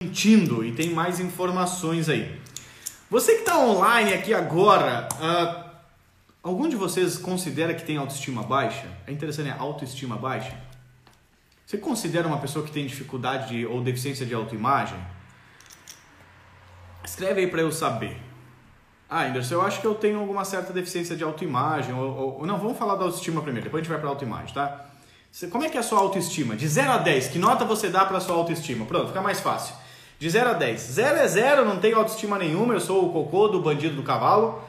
mentindo e tem mais informações aí. Você que está online aqui agora, uh, algum de vocês considera que tem autoestima baixa? É interessante, é autoestima baixa? Você considera uma pessoa que tem dificuldade de, ou deficiência de autoimagem? Escreve aí para eu saber. Ah, Anderson, eu acho que eu tenho alguma certa deficiência de autoimagem. Ou, ou, não, vamos falar da autoestima primeiro, depois a gente vai para autoimagem, tá? Como é que é a sua autoestima? De 0 a 10, que nota você dá para sua autoestima? Pronto, fica mais fácil. De 0 a 10. 0 é 0, não tenho autoestima nenhuma, eu sou o cocô do bandido do cavalo.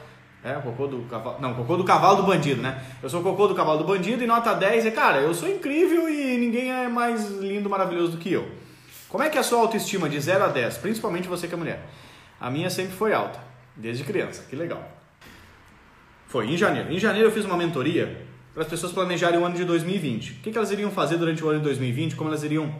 É, o cocô do cavalo. Não, cocô do cavalo do bandido, né? Eu sou o cocô do cavalo do bandido e nota 10 é, cara, eu sou incrível e ninguém é mais lindo, maravilhoso do que eu. Como é que é a sua autoestima de 0 a 10? Principalmente você que é mulher. A minha sempre foi alta, desde criança. Que legal. Foi em janeiro. Em janeiro eu fiz uma mentoria para as pessoas planejarem o ano de 2020. O que, que elas iriam fazer durante o ano de 2020, como elas iriam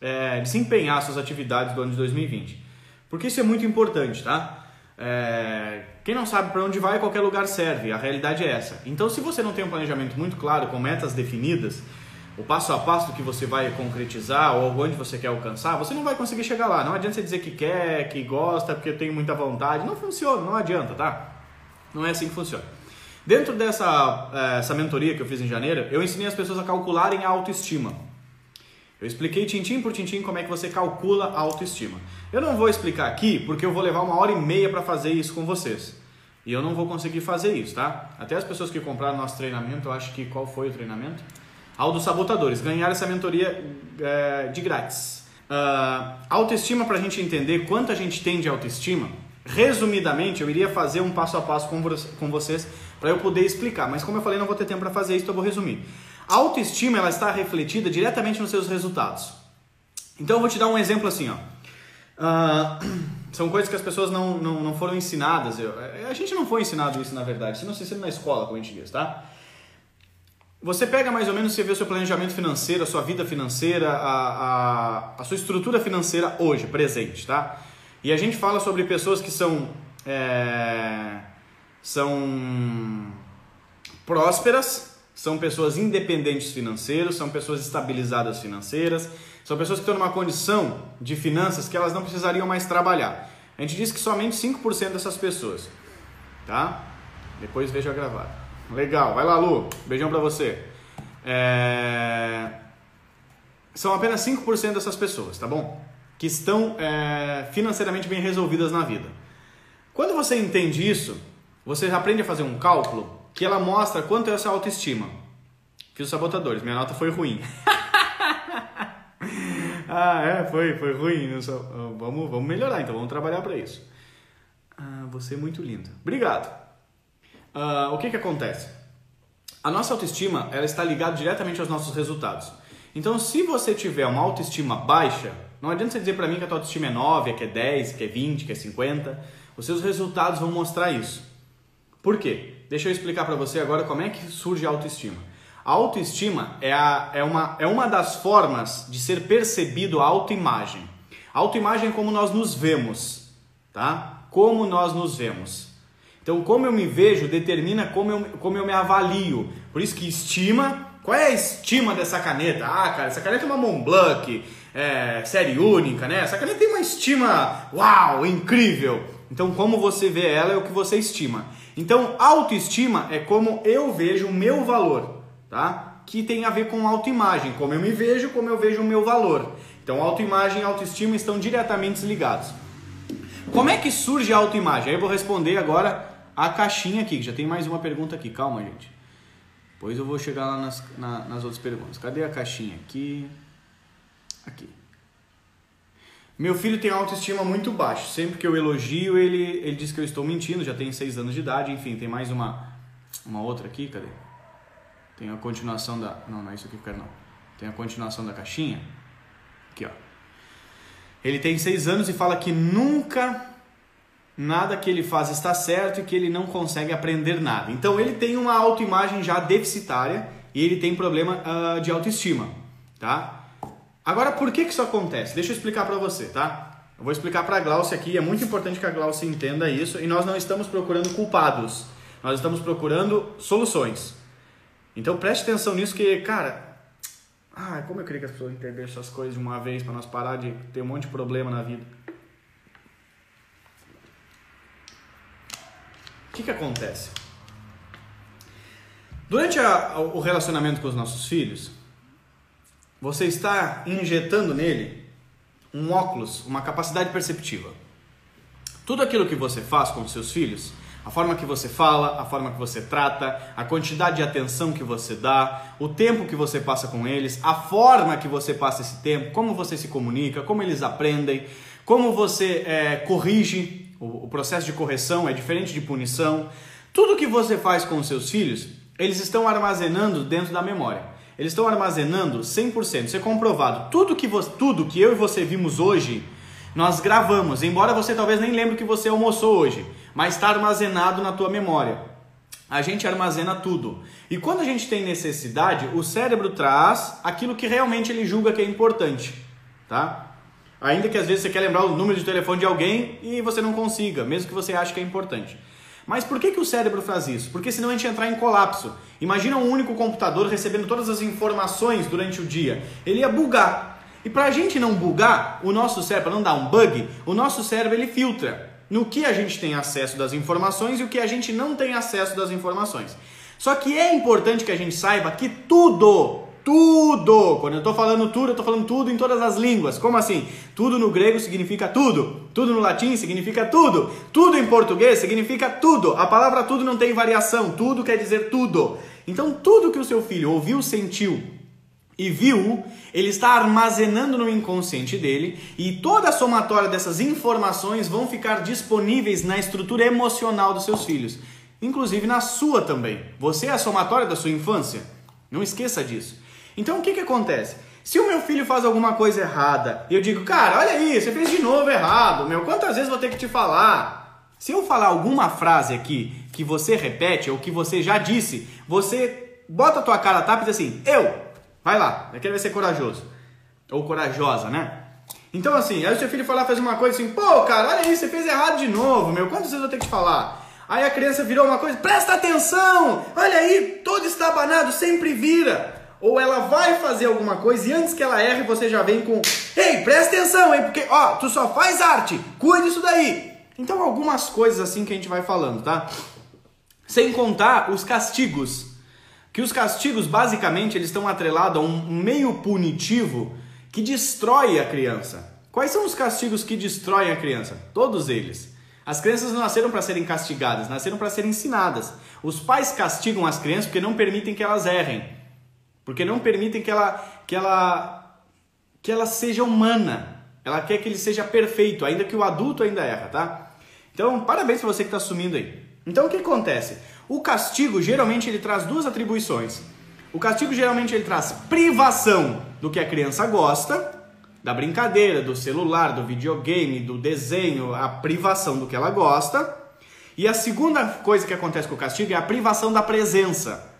é, desempenhar suas atividades do ano de 2020. Porque isso é muito importante, tá? É, quem não sabe para onde vai, qualquer lugar serve. A realidade é essa. Então, se você não tem um planejamento muito claro, com metas definidas, o passo a passo que você vai concretizar ou onde você quer alcançar, você não vai conseguir chegar lá. Não adianta você dizer que quer, que gosta, porque tem muita vontade. Não funciona, não adianta, tá? Não é assim que funciona. Dentro dessa é, essa mentoria que eu fiz em janeiro, eu ensinei as pessoas a calcularem a autoestima. Eu expliquei tintim por tintim como é que você calcula a autoestima. Eu não vou explicar aqui porque eu vou levar uma hora e meia para fazer isso com vocês. E eu não vou conseguir fazer isso, tá? Até as pessoas que compraram nosso treinamento, eu acho que qual foi o treinamento? Ao dos sabotadores, ganharam essa mentoria é, de grátis. Uh, autoestima para a gente entender quanto a gente tem de autoestima. Resumidamente, eu iria fazer um passo a passo com, com vocês para eu poder explicar. Mas como eu falei, não vou ter tempo para fazer isso, então eu vou resumir. A autoestima ela está refletida diretamente nos seus resultados. Então eu vou te dar um exemplo assim, ó. Uh, são coisas que as pessoas não, não, não foram ensinadas. Eu, a gente não foi ensinado isso na verdade, se não se na escola, como a gente diz, tá? Você pega mais ou menos, você vê o seu planejamento financeiro, a sua vida financeira, a, a, a sua estrutura financeira hoje, presente, tá? E a gente fala sobre pessoas que são, é, são prósperas, são pessoas independentes financeiros, são pessoas estabilizadas financeiras, são pessoas que estão numa condição de finanças que elas não precisariam mais trabalhar. A gente diz que somente 5% dessas pessoas, tá? Depois veja gravado. Legal, vai lá Lu, beijão pra você. É... São apenas 5% dessas pessoas, tá bom? Que estão é, financeiramente bem resolvidas na vida. Quando você entende isso, você aprende a fazer um cálculo que ela mostra quanto é essa autoestima. Fiz os sabotadores, minha nota foi ruim. ah, é, foi, foi ruim. Ah, vamos, vamos melhorar, então vamos trabalhar para isso. Ah, você é muito lindo. Obrigado. Ah, o que que acontece? A nossa autoestima, ela está ligada diretamente aos nossos resultados. Então, se você tiver uma autoestima baixa, não adianta você dizer para mim que a tua autoestima é 9, que é 10, que é 20, que é 50. Os seus resultados vão mostrar isso. Por quê? Deixa eu explicar para você agora como é que surge a autoestima. A autoestima é, a, é, uma, é uma das formas de ser percebido a autoimagem. A autoimagem é como nós nos vemos, tá? Como nós nos vemos. Então, como eu me vejo determina como eu, como eu me avalio. Por isso que estima, qual é a estima dessa caneta? Ah, cara, essa caneta é uma Montblanc, é, série única, né? Essa caneta tem uma estima, uau, incrível. Então, como você vê ela é o que você estima. Então, autoestima é como eu vejo o meu valor, tá? Que tem a ver com autoimagem, como eu me vejo, como eu vejo o meu valor. Então, autoimagem e autoestima estão diretamente ligados. Como é que surge a autoimagem? Aí eu vou responder agora a caixinha aqui, que já tem mais uma pergunta aqui. Calma, gente. Depois eu vou chegar lá nas, na, nas outras perguntas. Cadê a caixinha aqui? Aqui. Meu filho tem autoestima muito baixa. Sempre que eu elogio, ele, ele diz que eu estou mentindo. Já tem seis anos de idade. Enfim, tem mais uma, uma outra aqui. Cadê? Tem a continuação da. Não, não é isso que eu quero, não. Tem a continuação da caixinha. Aqui, ó. Ele tem seis anos e fala que nunca nada que ele faz está certo e que ele não consegue aprender nada. Então ele tem uma autoimagem já deficitária e ele tem problema uh, de autoestima, tá? Agora, por que, que isso acontece? Deixa eu explicar para você, tá? Eu vou explicar para a Glaucia aqui, é muito importante que a Glaucia entenda isso e nós não estamos procurando culpados, nós estamos procurando soluções. Então preste atenção nisso que, cara, Ah, como eu queria que as pessoas entendessem essas coisas de uma vez para nós parar de ter um monte de problema na vida. O que, que acontece? Durante a, o relacionamento com os nossos filhos, você está injetando nele um óculos, uma capacidade perceptiva. Tudo aquilo que você faz com os seus filhos, a forma que você fala, a forma que você trata, a quantidade de atenção que você dá, o tempo que você passa com eles, a forma que você passa esse tempo, como você se comunica, como eles aprendem, como você é, corrige, o, o processo de correção é diferente de punição. Tudo que você faz com os seus filhos, eles estão armazenando dentro da memória. Eles estão armazenando 100%. Isso é comprovado. Tudo que, você, tudo que eu e você vimos hoje, nós gravamos. Embora você talvez nem lembre que você almoçou hoje, mas está armazenado na tua memória. A gente armazena tudo. E quando a gente tem necessidade, o cérebro traz aquilo que realmente ele julga que é importante, tá? Ainda que às vezes você quer lembrar o número de telefone de alguém e você não consiga, mesmo que você ache que é importante. Mas por que, que o cérebro faz isso? Porque senão a gente entrar em colapso. Imagina um único computador recebendo todas as informações durante o dia. Ele ia bugar. E para a gente não bugar, o nosso cérebro, não dar um bug, o nosso cérebro ele filtra no que a gente tem acesso das informações e o que a gente não tem acesso das informações. Só que é importante que a gente saiba que tudo tudo. Quando eu estou falando tudo, eu estou falando tudo em todas as línguas. Como assim? Tudo no grego significa tudo. Tudo no latim significa tudo. Tudo em português significa tudo. A palavra tudo não tem variação. Tudo quer dizer tudo. Então, tudo que o seu filho ouviu, sentiu e viu, ele está armazenando no inconsciente dele e toda a somatória dessas informações vão ficar disponíveis na estrutura emocional dos seus filhos, inclusive na sua também. Você é a somatória da sua infância. Não esqueça disso. Então o que, que acontece? Se o meu filho faz alguma coisa errada e eu digo, cara, olha aí, você fez de novo errado, meu, quantas vezes vou ter que te falar? Se eu falar alguma frase aqui que você repete ou que você já disse, você bota a tua cara tapa e diz assim, eu, vai lá, vai querer ser corajoso. Ou corajosa, né? Então assim, aí o seu filho lá fez uma coisa assim, pô, cara, olha aí, você fez errado de novo, meu, quantas vezes eu vou ter que te falar? Aí a criança virou uma coisa, presta atenção, olha aí, todo estabanado, sempre vira ou ela vai fazer alguma coisa e antes que ela erre, você já vem com: Ei, presta atenção, hein? Porque, ó, tu só faz arte, cuide disso daí. Então, algumas coisas assim que a gente vai falando, tá? Sem contar os castigos. Que os castigos, basicamente, eles estão atrelados a um meio punitivo que destrói a criança. Quais são os castigos que destroem a criança? Todos eles. As crianças não nasceram para serem castigadas, nasceram para serem ensinadas. Os pais castigam as crianças porque não permitem que elas errem. Porque não permitem que ela, que ela, que ela seja humana. Ela quer que ele seja perfeito, ainda que o adulto ainda erra, tá? Então, parabéns para você que está assumindo aí. Então, o que acontece? O castigo, geralmente, ele traz duas atribuições. O castigo, geralmente, ele traz privação do que a criança gosta, da brincadeira, do celular, do videogame, do desenho, a privação do que ela gosta. E a segunda coisa que acontece com o castigo é a privação da presença.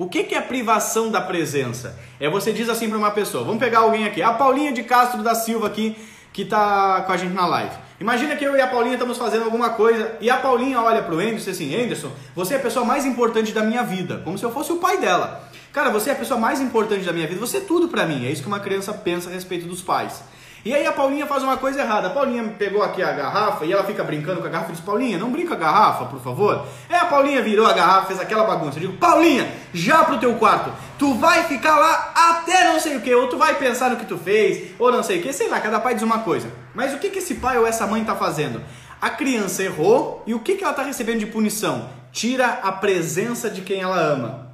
O que, que é privação da presença? É você diz assim para uma pessoa, vamos pegar alguém aqui, a Paulinha de Castro da Silva aqui, que está com a gente na live. Imagina que eu e a Paulinha estamos fazendo alguma coisa e a Paulinha olha para o Anderson assim, Anderson, você é a pessoa mais importante da minha vida, como se eu fosse o pai dela. Cara, você é a pessoa mais importante da minha vida, você é tudo para mim. É isso que uma criança pensa a respeito dos pais. E aí a Paulinha faz uma coisa errada. A Paulinha pegou aqui a garrafa e ela fica brincando com a garrafa e diz: Paulinha, não brinca a garrafa, por favor. É a Paulinha virou a garrafa, fez aquela bagunça. Eu digo: Paulinha, já pro teu quarto. Tu vai ficar lá até não sei o que, ou tu vai pensar no que tu fez, ou não sei o que, sei lá, cada pai diz uma coisa. Mas o que, que esse pai ou essa mãe tá fazendo? A criança errou e o que, que ela tá recebendo de punição? Tira a presença de quem ela ama.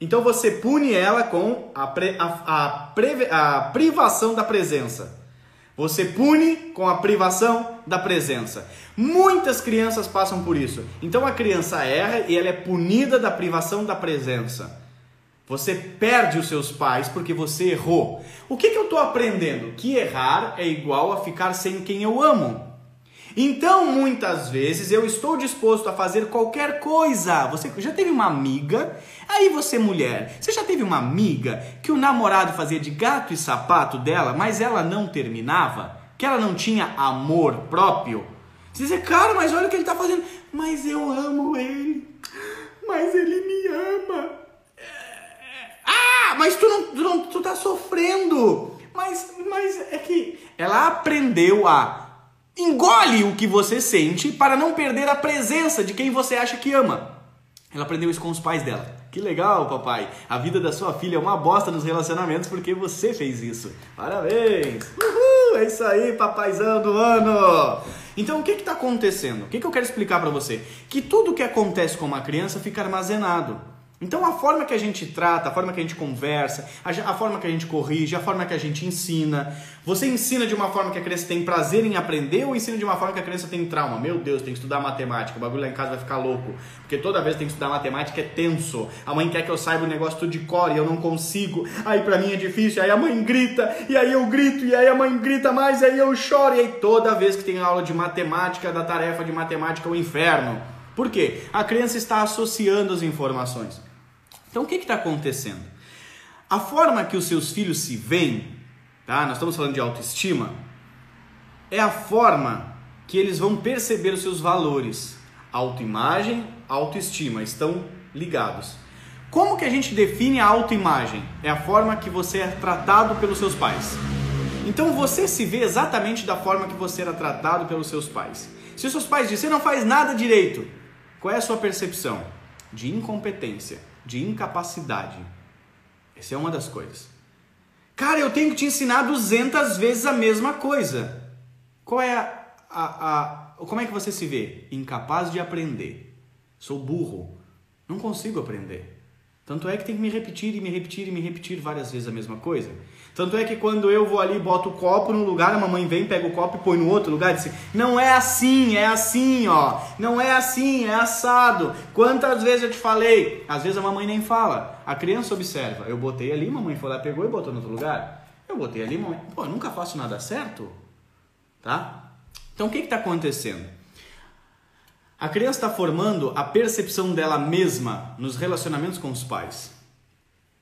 Então você pune ela com a, pre, a, a, a privação da presença. Você pune com a privação da presença. Muitas crianças passam por isso. Então a criança erra e ela é punida da privação da presença. Você perde os seus pais porque você errou. O que, que eu estou aprendendo? Que errar é igual a ficar sem quem eu amo. Então, muitas vezes eu estou disposto a fazer qualquer coisa. Você já teve uma amiga? Aí você, mulher, você já teve uma amiga que o namorado fazia de gato e sapato dela, mas ela não terminava? Que ela não tinha amor próprio? Você diz, cara, mas olha o que ele está fazendo. Mas eu amo ele. Mas ele me ama. Ah, Ah, mas tu não, tu não tu tá sofrendo. Mas, mas é que ela aprendeu a engole o que você sente para não perder a presença de quem você acha que ama. Ela aprendeu isso com os pais dela. Que legal, papai. A vida da sua filha é uma bosta nos relacionamentos porque você fez isso. Parabéns! Uhul! É isso aí, papaizão do ano! Então, o que está acontecendo? O que, que eu quero explicar para você? Que tudo que acontece com uma criança fica armazenado. Então a forma que a gente trata, a forma que a gente conversa, a, forma que a gente corrige, a forma que a gente ensina. Você ensina de uma forma que a criança tem prazer em aprender ou ensina de uma forma que a criança tem trauma? Meu Deus, tem que estudar matemática, o bagulho lá em casa vai ficar louco. Porque toda vez que tem que estudar matemática é tenso. A mãe quer que eu saiba o negócio tudo de cor e eu não consigo. Aí pra mim é difícil, aí a mãe grita, e aí eu grito, e aí a mãe grita mais, e aí eu choro. E aí toda vez que tem aula de matemática, da tarefa de matemática é o inferno. Por quê? A criança está associando as informações. Então o que está acontecendo? A forma que os seus filhos se veem, tá? Nós estamos falando de autoestima, é a forma que eles vão perceber os seus valores. Autoimagem, autoestima estão ligados. Como que a gente define a autoimagem? É a forma que você é tratado pelos seus pais. Então você se vê exatamente da forma que você era tratado pelos seus pais. Se os seus pais dizem, você não faz nada direito, qual é a sua percepção? De incompetência de incapacidade. Essa é uma das coisas. Cara, eu tenho que te ensinar 200 vezes a mesma coisa. Qual é a, a, a, como é que você se vê? Incapaz de aprender. Sou burro. Não consigo aprender. Tanto é que tem que me repetir e me repetir e me repetir várias vezes a mesma coisa. Tanto é que quando eu vou ali, boto o copo num lugar, a mamãe vem, pega o copo e põe no outro lugar e diz: Não é assim, é assim, ó. Não é assim, é assado. Quantas vezes eu te falei? Às vezes a mamãe nem fala. A criança observa. Eu botei ali, mamãe foi lá, pegou e botou no outro lugar. Eu botei ali, mamãe. Pô, nunca faço nada certo. Tá? Então o que está acontecendo? A criança está formando a percepção dela mesma nos relacionamentos com os pais.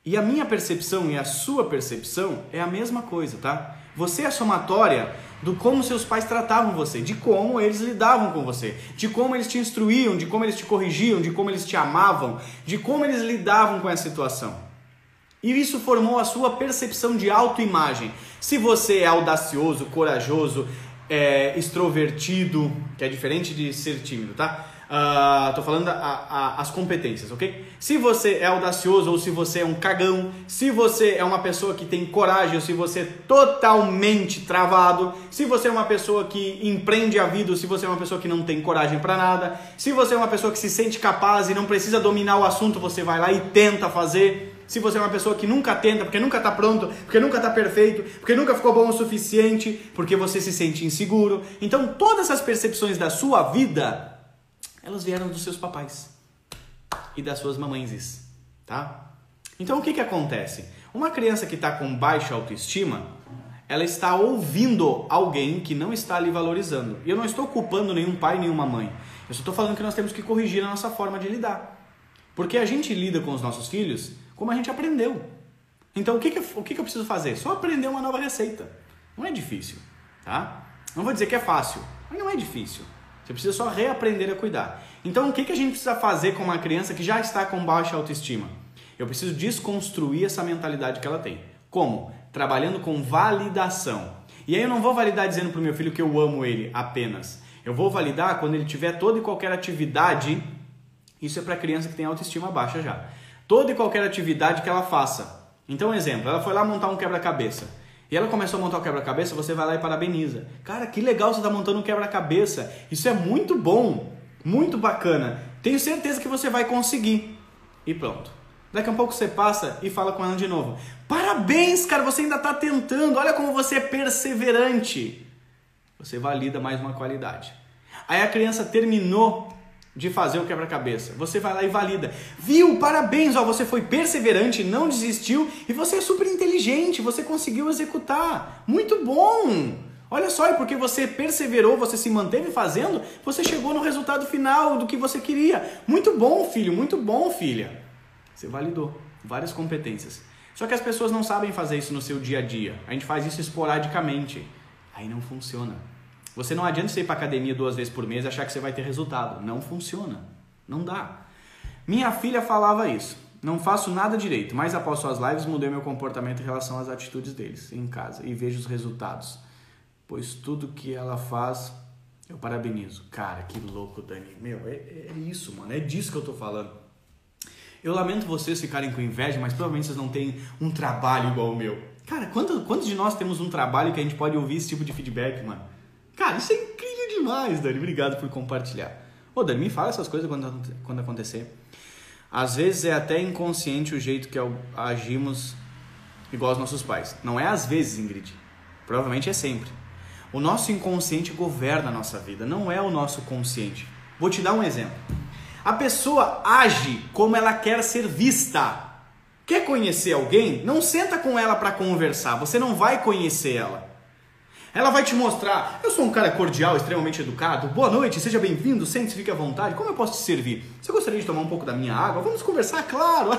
E a minha percepção e a sua percepção é a mesma coisa, tá? Você é somatória do como seus pais tratavam você, de como eles lidavam com você, de como eles te instruíam, de como eles te corrigiam, de como eles te amavam, de como eles lidavam com essa situação. E isso formou a sua percepção de autoimagem. Se você é audacioso, corajoso, é, extrovertido, que é diferente de ser tímido, tá? Uh, tô falando a, a, as competências, ok? Se você é audacioso ou se você é um cagão, se você é uma pessoa que tem coragem ou se você é totalmente travado, se você é uma pessoa que empreende a vida ou se você é uma pessoa que não tem coragem para nada, se você é uma pessoa que se sente capaz e não precisa dominar o assunto, você vai lá e tenta fazer se você é uma pessoa que nunca tenta, porque nunca está pronto, porque nunca está perfeito, porque nunca ficou bom o suficiente, porque você se sente inseguro. Então, todas essas percepções da sua vida, elas vieram dos seus papais e das suas mamães, tá? Então, o que, que acontece? Uma criança que está com baixa autoestima, ela está ouvindo alguém que não está ali valorizando. E eu não estou culpando nenhum pai, nenhuma mãe. Eu só estou falando que nós temos que corrigir a nossa forma de lidar. Porque a gente lida com os nossos filhos como a gente aprendeu. Então, o que, que, o que, que eu preciso fazer? Só aprender uma nova receita. Não é difícil, tá? Não vou dizer que é fácil, mas não é difícil. Você precisa só reaprender a cuidar. Então, o que, que a gente precisa fazer com uma criança que já está com baixa autoestima? Eu preciso desconstruir essa mentalidade que ela tem. Como? Trabalhando com validação. E aí eu não vou validar dizendo para o meu filho que eu amo ele apenas. Eu vou validar quando ele tiver toda e qualquer atividade. Isso é para criança que tem autoestima baixa já toda e qualquer atividade que ela faça. Então, exemplo, ela foi lá montar um quebra-cabeça. E ela começou a montar o quebra-cabeça, você vai lá e parabeniza. Cara, que legal você está montando um quebra-cabeça. Isso é muito bom, muito bacana. Tenho certeza que você vai conseguir. E pronto. Daqui a pouco você passa e fala com ela de novo. Parabéns, cara, você ainda está tentando. Olha como você é perseverante. Você valida mais uma qualidade. Aí a criança terminou de fazer o quebra-cabeça. Você vai lá e valida. Viu? Parabéns, ó, você foi perseverante, não desistiu e você é super inteligente, você conseguiu executar. Muito bom! Olha só, e porque você perseverou, você se manteve fazendo, você chegou no resultado final do que você queria. Muito bom, filho, muito bom, filha. Você validou várias competências. Só que as pessoas não sabem fazer isso no seu dia a dia. A gente faz isso esporadicamente. Aí não funciona. Você não adianta você ir para academia duas vezes por mês e achar que você vai ter resultado. Não funciona. Não dá. Minha filha falava isso. Não faço nada direito, mas após suas lives mudei meu comportamento em relação às atitudes deles em casa e vejo os resultados. Pois tudo que ela faz, eu parabenizo. Cara, que louco, Dani. Meu, é, é isso, mano. É disso que eu tô falando. Eu lamento vocês ficarem com inveja, mas provavelmente vocês não têm um trabalho igual o meu. Cara, quantos, quantos de nós temos um trabalho que a gente pode ouvir esse tipo de feedback, mano? Cara, isso é incrível demais, Dani. Obrigado por compartilhar. Ô, Dani, me fala essas coisas quando, quando acontecer. Às vezes é até inconsciente o jeito que agimos igual aos nossos pais. Não é às vezes, Ingrid. Provavelmente é sempre. O nosso inconsciente governa a nossa vida, não é o nosso consciente. Vou te dar um exemplo. A pessoa age como ela quer ser vista. Quer conhecer alguém? Não senta com ela para conversar, você não vai conhecer ela. Ela vai te mostrar, eu sou um cara cordial, extremamente educado. Boa noite, seja bem-vindo, sente-se, fique à vontade. Como eu posso te servir? Você gostaria de tomar um pouco da minha água? Vamos conversar, claro.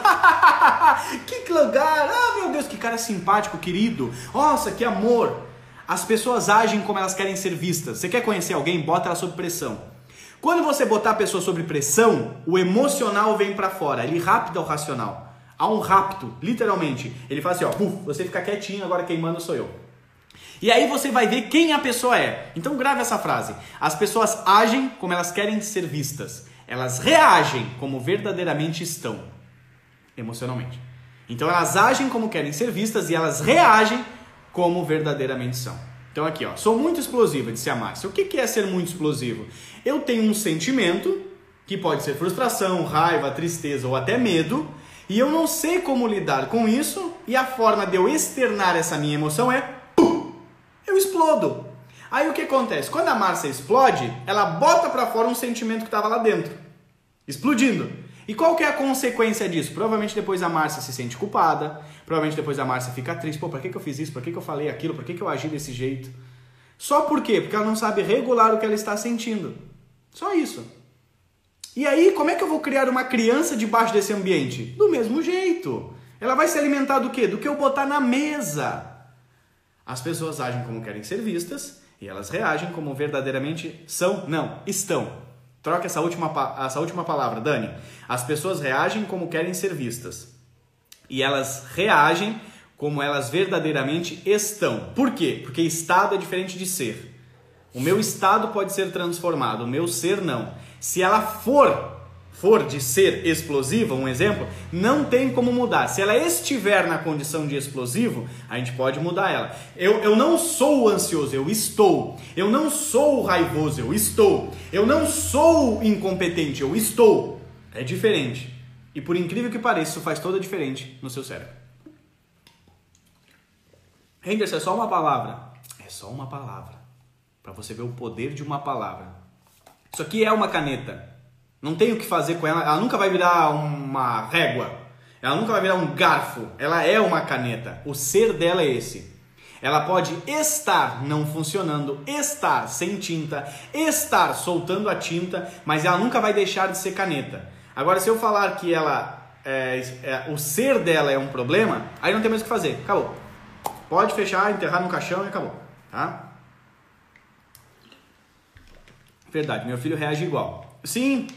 que lugar! Ah, meu Deus, que cara simpático, querido. Nossa, que amor. As pessoas agem como elas querem ser vistas. Você quer conhecer alguém? Bota ela sob pressão. Quando você botar a pessoa sob pressão, o emocional vem para fora, ele rapta o racional. Há um rapto, literalmente. Ele faz assim, ó, puf, você fica quietinho, agora quem manda sou eu. E aí você vai ver quem a pessoa é. Então grave essa frase. As pessoas agem como elas querem ser vistas. Elas reagem como verdadeiramente estão, emocionalmente. Então elas agem como querem ser vistas e elas reagem como verdadeiramente são. Então aqui, ó, sou muito explosiva, disse a Márcia. O que é ser muito explosivo? Eu tenho um sentimento que pode ser frustração, raiva, tristeza ou até medo, e eu não sei como lidar com isso, e a forma de eu externar essa minha emoção é eu explodo. Aí o que acontece? Quando a Márcia explode, ela bota para fora um sentimento que estava lá dentro, explodindo. E qual que é a consequência disso? Provavelmente depois a Márcia se sente culpada, provavelmente depois a Márcia fica triste, pô, pra que, que eu fiz isso? Pra que, que eu falei aquilo? Pra que, que eu agi desse jeito? Só por quê? Porque ela não sabe regular o que ela está sentindo. Só isso. E aí, como é que eu vou criar uma criança debaixo desse ambiente? Do mesmo jeito. Ela vai se alimentar do quê? Do que eu botar na mesa. As pessoas agem como querem ser vistas e elas reagem como verdadeiramente são, não, estão. Troca essa última, essa última palavra, Dani. As pessoas reagem como querem ser vistas. E elas reagem como elas verdadeiramente estão. Por quê? Porque estado é diferente de ser. O meu estado pode ser transformado, o meu ser não. Se ela for for de ser explosiva, um exemplo, não tem como mudar. Se ela estiver na condição de explosivo, a gente pode mudar ela. Eu, eu não sou ansioso, eu estou. Eu não sou raivoso, eu estou. Eu não sou incompetente, eu estou. É diferente. E por incrível que pareça, isso faz toda a diferença no seu cérebro. Henderson, é só uma palavra. É só uma palavra. Para você ver o poder de uma palavra. Isso aqui é uma caneta. Não tem o que fazer com ela. Ela nunca vai virar uma régua. Ela nunca vai virar um garfo. Ela é uma caneta. O ser dela é esse. Ela pode estar não funcionando, estar sem tinta, estar soltando a tinta, mas ela nunca vai deixar de ser caneta. Agora, se eu falar que ela é, é, o ser dela é um problema, aí não tem mais o que fazer. Acabou. Pode fechar, enterrar no caixão e acabou. Tá? Verdade, meu filho reage igual. Sim,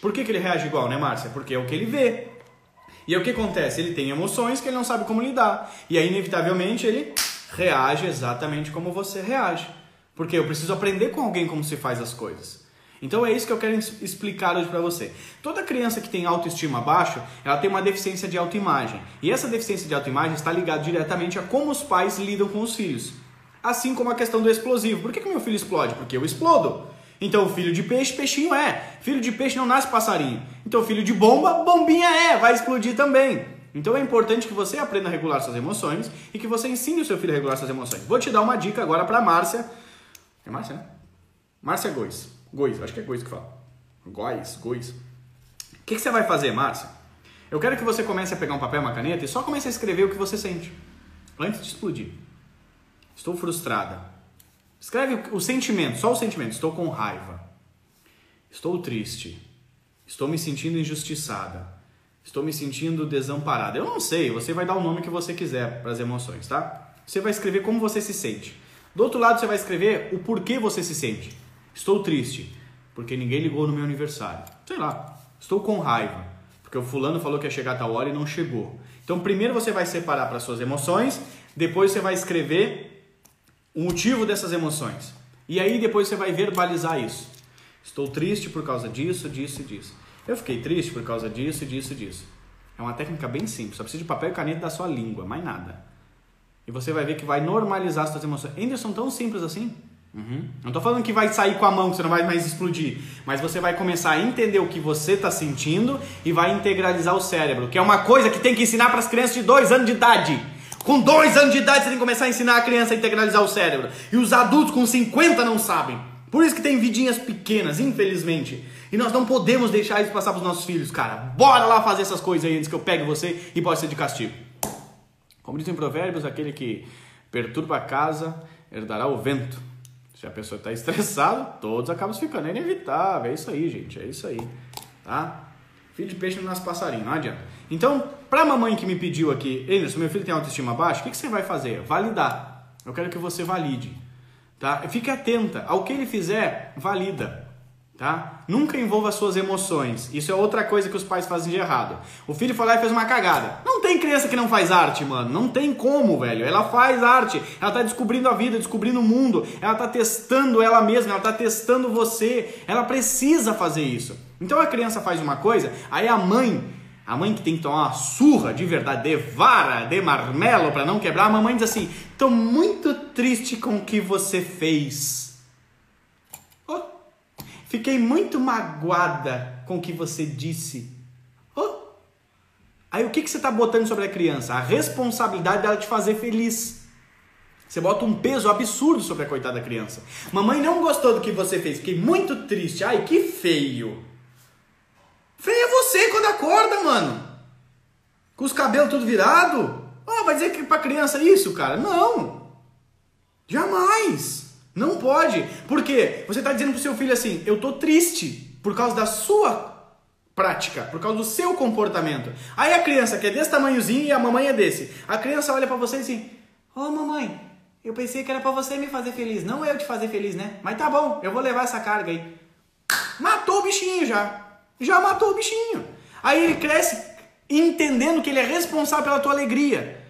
por que, que ele reage igual, né, Márcia? Porque é o que ele vê. E é o que acontece? Ele tem emoções que ele não sabe como lidar. E aí, inevitavelmente, ele reage exatamente como você reage. Porque eu preciso aprender com alguém como se faz as coisas. Então é isso que eu quero explicar hoje para você. Toda criança que tem autoestima baixa, ela tem uma deficiência de autoimagem. E essa deficiência de autoimagem está ligada diretamente a como os pais lidam com os filhos. Assim como a questão do explosivo. Por que, que meu filho explode? Porque eu explodo. Então, filho de peixe, peixinho é. Filho de peixe não nasce passarinho. Então, filho de bomba, bombinha é. Vai explodir também. Então, é importante que você aprenda a regular suas emoções e que você ensine o seu filho a regular suas emoções. Vou te dar uma dica agora para Márcia. É Márcia, né? Márcia Gois. Gois, acho que é Gois que fala. Góis, Gois. O que, que você vai fazer, Márcia? Eu quero que você comece a pegar um papel e uma caneta e só comece a escrever o que você sente. Antes de explodir. Estou frustrada. Escreve o sentimento, só o sentimento. Estou com raiva. Estou triste. Estou me sentindo injustiçada. Estou me sentindo desamparada. Eu não sei, você vai dar o nome que você quiser para as emoções, tá? Você vai escrever como você se sente. Do outro lado, você vai escrever o porquê você se sente. Estou triste, porque ninguém ligou no meu aniversário. Sei lá. Estou com raiva, porque o fulano falou que ia chegar a tal hora e não chegou. Então, primeiro você vai separar para suas emoções, depois você vai escrever o motivo dessas emoções. E aí depois você vai verbalizar isso. Estou triste por causa disso, disso e disso. Eu fiquei triste por causa disso, disso e disso. É uma técnica bem simples, só precisa de papel e caneta da sua língua, mais nada. E você vai ver que vai normalizar as suas emoções. Ainda são tão simples assim. Uhum. Não estou falando que vai sair com a mão, que você não vai mais explodir. Mas você vai começar a entender o que você está sentindo e vai integralizar o cérebro, que é uma coisa que tem que ensinar para as crianças de dois anos de idade. Com dois anos de idade você tem que começar a ensinar a criança a integralizar o cérebro. E os adultos com 50 não sabem. Por isso que tem vidinhas pequenas, infelizmente. E nós não podemos deixar isso passar para os nossos filhos, cara. Bora lá fazer essas coisas aí antes que eu pegue você e possa ser de castigo. Como dizem provérbios, aquele que perturba a casa herdará o vento. Se a pessoa está estressada, todos acabam ficando. É inevitável, é isso aí, gente, é isso aí. Tá? Filho de peixe não nasce passarinho, não adianta. Então, para a mamãe que me pediu aqui, Anderson, meu filho tem autoestima baixa, o que, que você vai fazer? Validar. Eu quero que você valide. Tá? Fique atenta. Ao que ele fizer, valida. Tá? Nunca envolva suas emoções. Isso é outra coisa que os pais fazem de errado. O filho foi lá e fez uma cagada. Não tem criança que não faz arte, mano. Não tem como, velho. Ela faz arte. Ela tá descobrindo a vida, descobrindo o mundo. Ela tá testando ela mesma, ela tá testando você. Ela precisa fazer isso. Então a criança faz uma coisa, aí a mãe, a mãe que tem que tomar uma surra de verdade, de vara, de marmelo para não quebrar, a mamãe diz assim: "Tô muito triste com o que você fez." Fiquei muito magoada com o que você disse. Oh. Aí o que, que você está botando sobre a criança? A responsabilidade dela te fazer feliz. Você bota um peso absurdo sobre a coitada da criança. Mamãe não gostou do que você fez, fiquei muito triste. Ai, que feio. Feio é você quando acorda, mano. Com os cabelos tudo virado. Oh, vai dizer que pra criança isso, cara? Não. Jamais. Não pode. Por quê? Você está dizendo pro seu filho assim: eu tô triste por causa da sua prática, por causa do seu comportamento. Aí a criança, que é desse tamanhozinho e a mamãe é desse, a criança olha para você e assim: Ô oh, mamãe, eu pensei que era para você me fazer feliz, não eu te fazer feliz, né? Mas tá bom, eu vou levar essa carga aí. Matou o bichinho já. Já matou o bichinho. Aí ele cresce entendendo que ele é responsável pela tua alegria.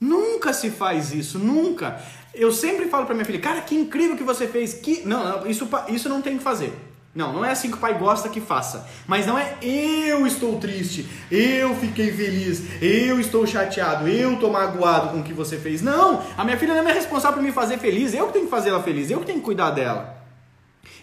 Nunca se faz isso, nunca. Eu sempre falo para minha filha, cara, que incrível que você fez. Que não, não, isso isso não tem que fazer. Não, não é assim que o pai gosta que faça. Mas não é eu estou triste, eu fiquei feliz, eu estou chateado, eu estou magoado com o que você fez. Não, a minha filha não é responsável por me fazer feliz, eu que tenho que fazer ela feliz, eu que tenho que cuidar dela.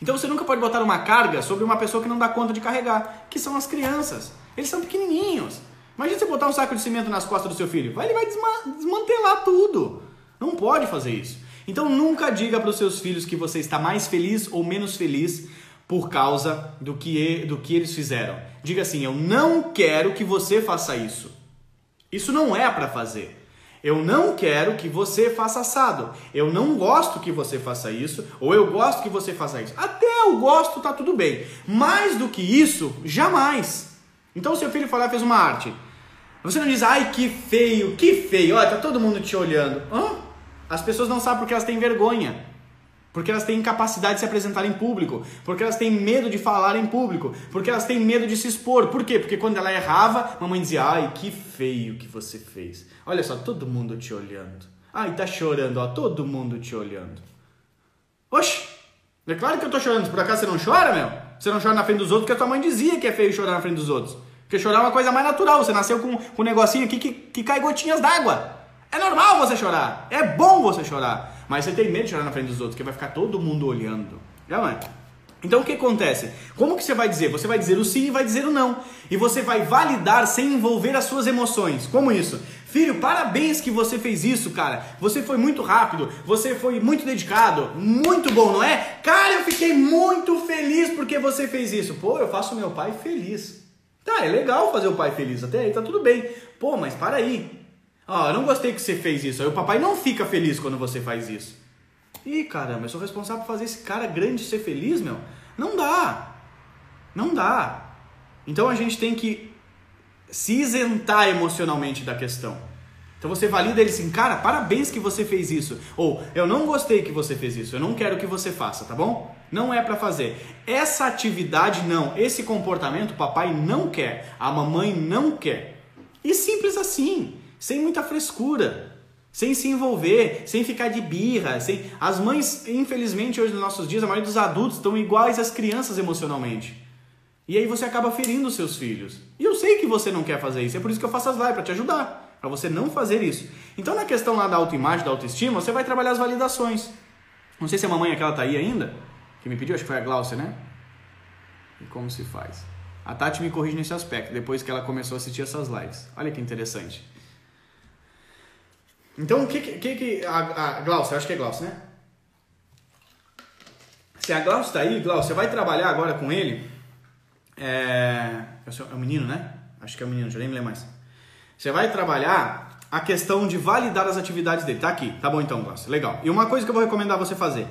Então você nunca pode botar uma carga sobre uma pessoa que não dá conta de carregar, que são as crianças. Eles são pequenininhos. Imagina você botar um saco de cimento nas costas do seu filho, ele vai desmantelar tudo. Não pode fazer isso. Então nunca diga para os seus filhos que você está mais feliz ou menos feliz por causa do que, do que eles fizeram. Diga assim: eu não quero que você faça isso. Isso não é para fazer. Eu não quero que você faça assado. Eu não gosto que você faça isso, ou eu gosto que você faça isso. Até eu gosto, tá tudo bem. Mais do que isso, jamais. Então, seu filho falar fez uma arte. Você não diz, ai que feio, que feio, olha, tá todo mundo te olhando. Hã? As pessoas não sabem porque elas têm vergonha. Porque elas têm incapacidade de se apresentar em público, porque elas têm medo de falar em público, porque elas têm medo de se expor. Por quê? Porque quando ela errava, mamãe dizia: "Ai, que feio que você fez". Olha só, todo mundo te olhando. Ai, tá chorando, ó, todo mundo te olhando. Oxe, é claro que eu tô chorando. Por acaso você não chora, meu? Você não chora na frente dos outros porque a tua mãe dizia que é feio chorar na frente dos outros. Porque chorar é uma coisa mais natural. Você nasceu com, com um negocinho aqui que, que cai gotinhas d'água. É normal você chorar. É bom você chorar. Mas você tem medo de chorar na frente dos outros, que vai ficar todo mundo olhando. Já é? Então o que acontece? Como que você vai dizer? Você vai dizer o sim e vai dizer o não. E você vai validar sem envolver as suas emoções. Como isso? Filho, parabéns que você fez isso, cara. Você foi muito rápido, você foi muito dedicado, muito bom, não é? Cara, eu fiquei muito feliz porque você fez isso. Pô, eu faço meu pai feliz. Tá, é legal fazer o pai feliz, até aí tá tudo bem. Pô, mas para aí. Ah, eu não gostei que você fez isso. Aí o papai não fica feliz quando você faz isso. Ih, caramba, eu sou responsável por fazer esse cara grande ser feliz, meu? Não dá. Não dá. Então a gente tem que se isentar emocionalmente da questão. Então você valida ele assim, cara, parabéns que você fez isso. Ou eu não gostei que você fez isso, eu não quero que você faça, tá bom? Não é para fazer. Essa atividade não, esse comportamento papai não quer, a mamãe não quer. E simples assim, sem muita frescura, sem se envolver, sem ficar de birra, sem as mães, infelizmente hoje nos nossos dias, a maioria dos adultos estão iguais às crianças emocionalmente. E aí você acaba ferindo os seus filhos. E eu sei que você não quer fazer isso, é por isso que eu faço as lives para te ajudar para você não fazer isso. Então, na questão lá da autoimagem, da autoestima, você vai trabalhar as validações. Não sei se a mamãe aquela tá aí ainda, que me pediu, acho que foi a Glaucia, né? E como se faz? A Tati me corrige nesse aspecto, depois que ela começou a assistir essas lives. Olha que interessante. Então, o que que, que a, a Glaucia, acho que é Glaucia, né? Se a Glaucia está aí, Glaucia, vai trabalhar agora com ele. É, é o menino, né? Acho que é o menino, já nem me lembro mais. Você vai trabalhar a questão de validar as atividades dele. Tá aqui. Tá bom então, Glaucio. Legal. E uma coisa que eu vou recomendar você fazer.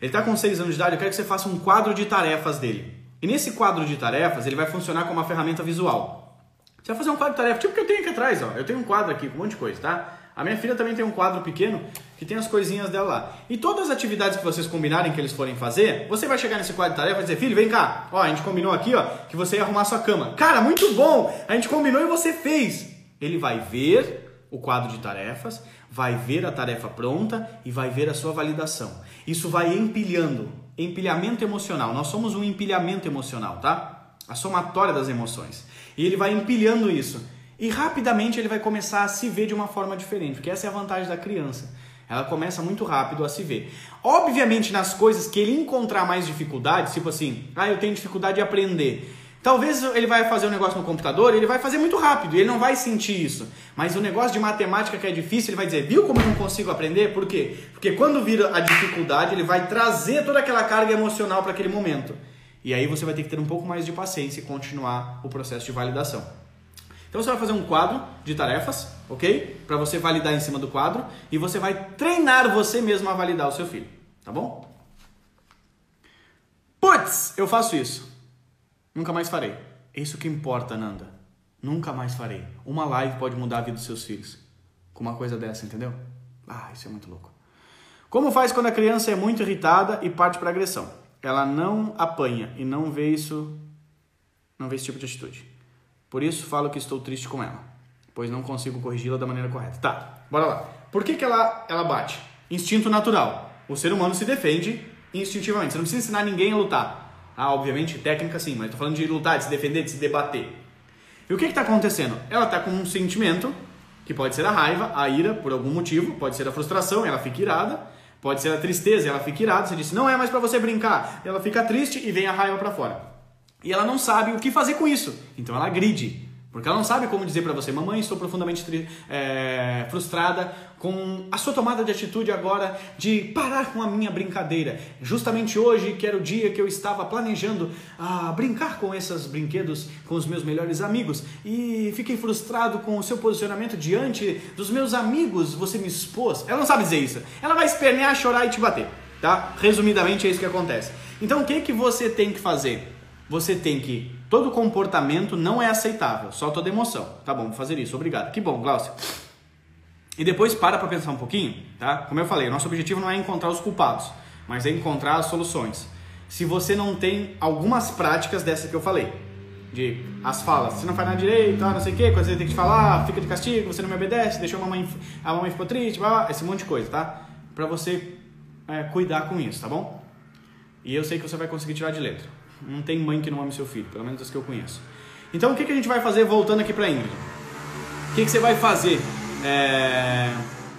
Ele tá com 6 anos de idade, eu quero que você faça um quadro de tarefas dele. E nesse quadro de tarefas, ele vai funcionar como uma ferramenta visual. Você vai fazer um quadro de tarefas, tipo que eu tenho aqui atrás, ó. Eu tenho um quadro aqui com um monte de coisa, tá? A minha filha também tem um quadro pequeno que tem as coisinhas dela lá. E todas as atividades que vocês combinarem que eles forem fazer, você vai chegar nesse quadro de tarefas e dizer, filho, vem cá. Ó, a gente combinou aqui, ó, que você ia arrumar sua cama. Cara, muito bom! A gente combinou e você fez ele vai ver o quadro de tarefas, vai ver a tarefa pronta e vai ver a sua validação. Isso vai empilhando, empilhamento emocional. Nós somos um empilhamento emocional, tá? A somatória das emoções. E ele vai empilhando isso. E rapidamente ele vai começar a se ver de uma forma diferente, porque essa é a vantagem da criança. Ela começa muito rápido a se ver. Obviamente, nas coisas que ele encontrar mais dificuldades, tipo assim, ah, eu tenho dificuldade de aprender. Talvez ele vai fazer um negócio no computador, ele vai fazer muito rápido, ele não vai sentir isso. Mas o negócio de matemática que é difícil, ele vai dizer, viu como eu não consigo aprender? Por quê? Porque quando vira a dificuldade, ele vai trazer toda aquela carga emocional para aquele momento. E aí você vai ter que ter um pouco mais de paciência e continuar o processo de validação. Então você vai fazer um quadro de tarefas, ok? Para você validar em cima do quadro e você vai treinar você mesmo a validar o seu filho, tá bom? Putz, eu faço isso. Nunca mais farei. É isso que importa, Nanda. Nunca mais farei. Uma live pode mudar a vida dos seus filhos. Com uma coisa dessa, entendeu? Ah, isso é muito louco. Como faz quando a criança é muito irritada e parte para agressão? Ela não apanha e não vê isso, não vê esse tipo de atitude. Por isso falo que estou triste com ela, pois não consigo corrigi-la da maneira correta. Tá, bora lá. Por que, que ela, ela bate? Instinto natural. O ser humano se defende instintivamente. Você não precisa ensinar ninguém a lutar. Ah, obviamente, técnica sim, mas estou falando de lutar, de se defender, de se debater. E o que está acontecendo? Ela está com um sentimento, que pode ser a raiva, a ira, por algum motivo, pode ser a frustração, ela fica irada, pode ser a tristeza, ela fica irada, você disse, não é mais para você brincar, ela fica triste e vem a raiva para fora. E ela não sabe o que fazer com isso, então ela agride. Porque ela não sabe como dizer para você, mamãe, estou profundamente é, frustrada com a sua tomada de atitude agora de parar com a minha brincadeira. Justamente hoje, que era o dia que eu estava planejando a brincar com esses brinquedos com os meus melhores amigos e fiquei frustrado com o seu posicionamento diante dos meus amigos, você me expôs. Ela não sabe dizer isso. Ela vai espernear, chorar e te bater, tá? Resumidamente é isso que acontece. Então o que que você tem que fazer? Você tem que Todo comportamento não é aceitável, só toda emoção. Tá bom, vou fazer isso, obrigado. Que bom, Glaucio. E depois para para pensar um pouquinho, tá? Como eu falei, nosso objetivo não é encontrar os culpados, mas é encontrar as soluções. Se você não tem algumas práticas dessa que eu falei, de as falas, você não faz nada direito, ah, não sei o quê, quando você tem que falar, fica de castigo, você não me obedece, deixou a mamãe, a mamãe ficou triste, blá, blá, esse monte de coisa, tá? Para você é, cuidar com isso, tá bom? E eu sei que você vai conseguir tirar de letra. Não tem mãe que não ame seu filho, pelo menos as que eu conheço. Então o que, que a gente vai fazer voltando aqui para Ingrid? O que, que você vai fazer é,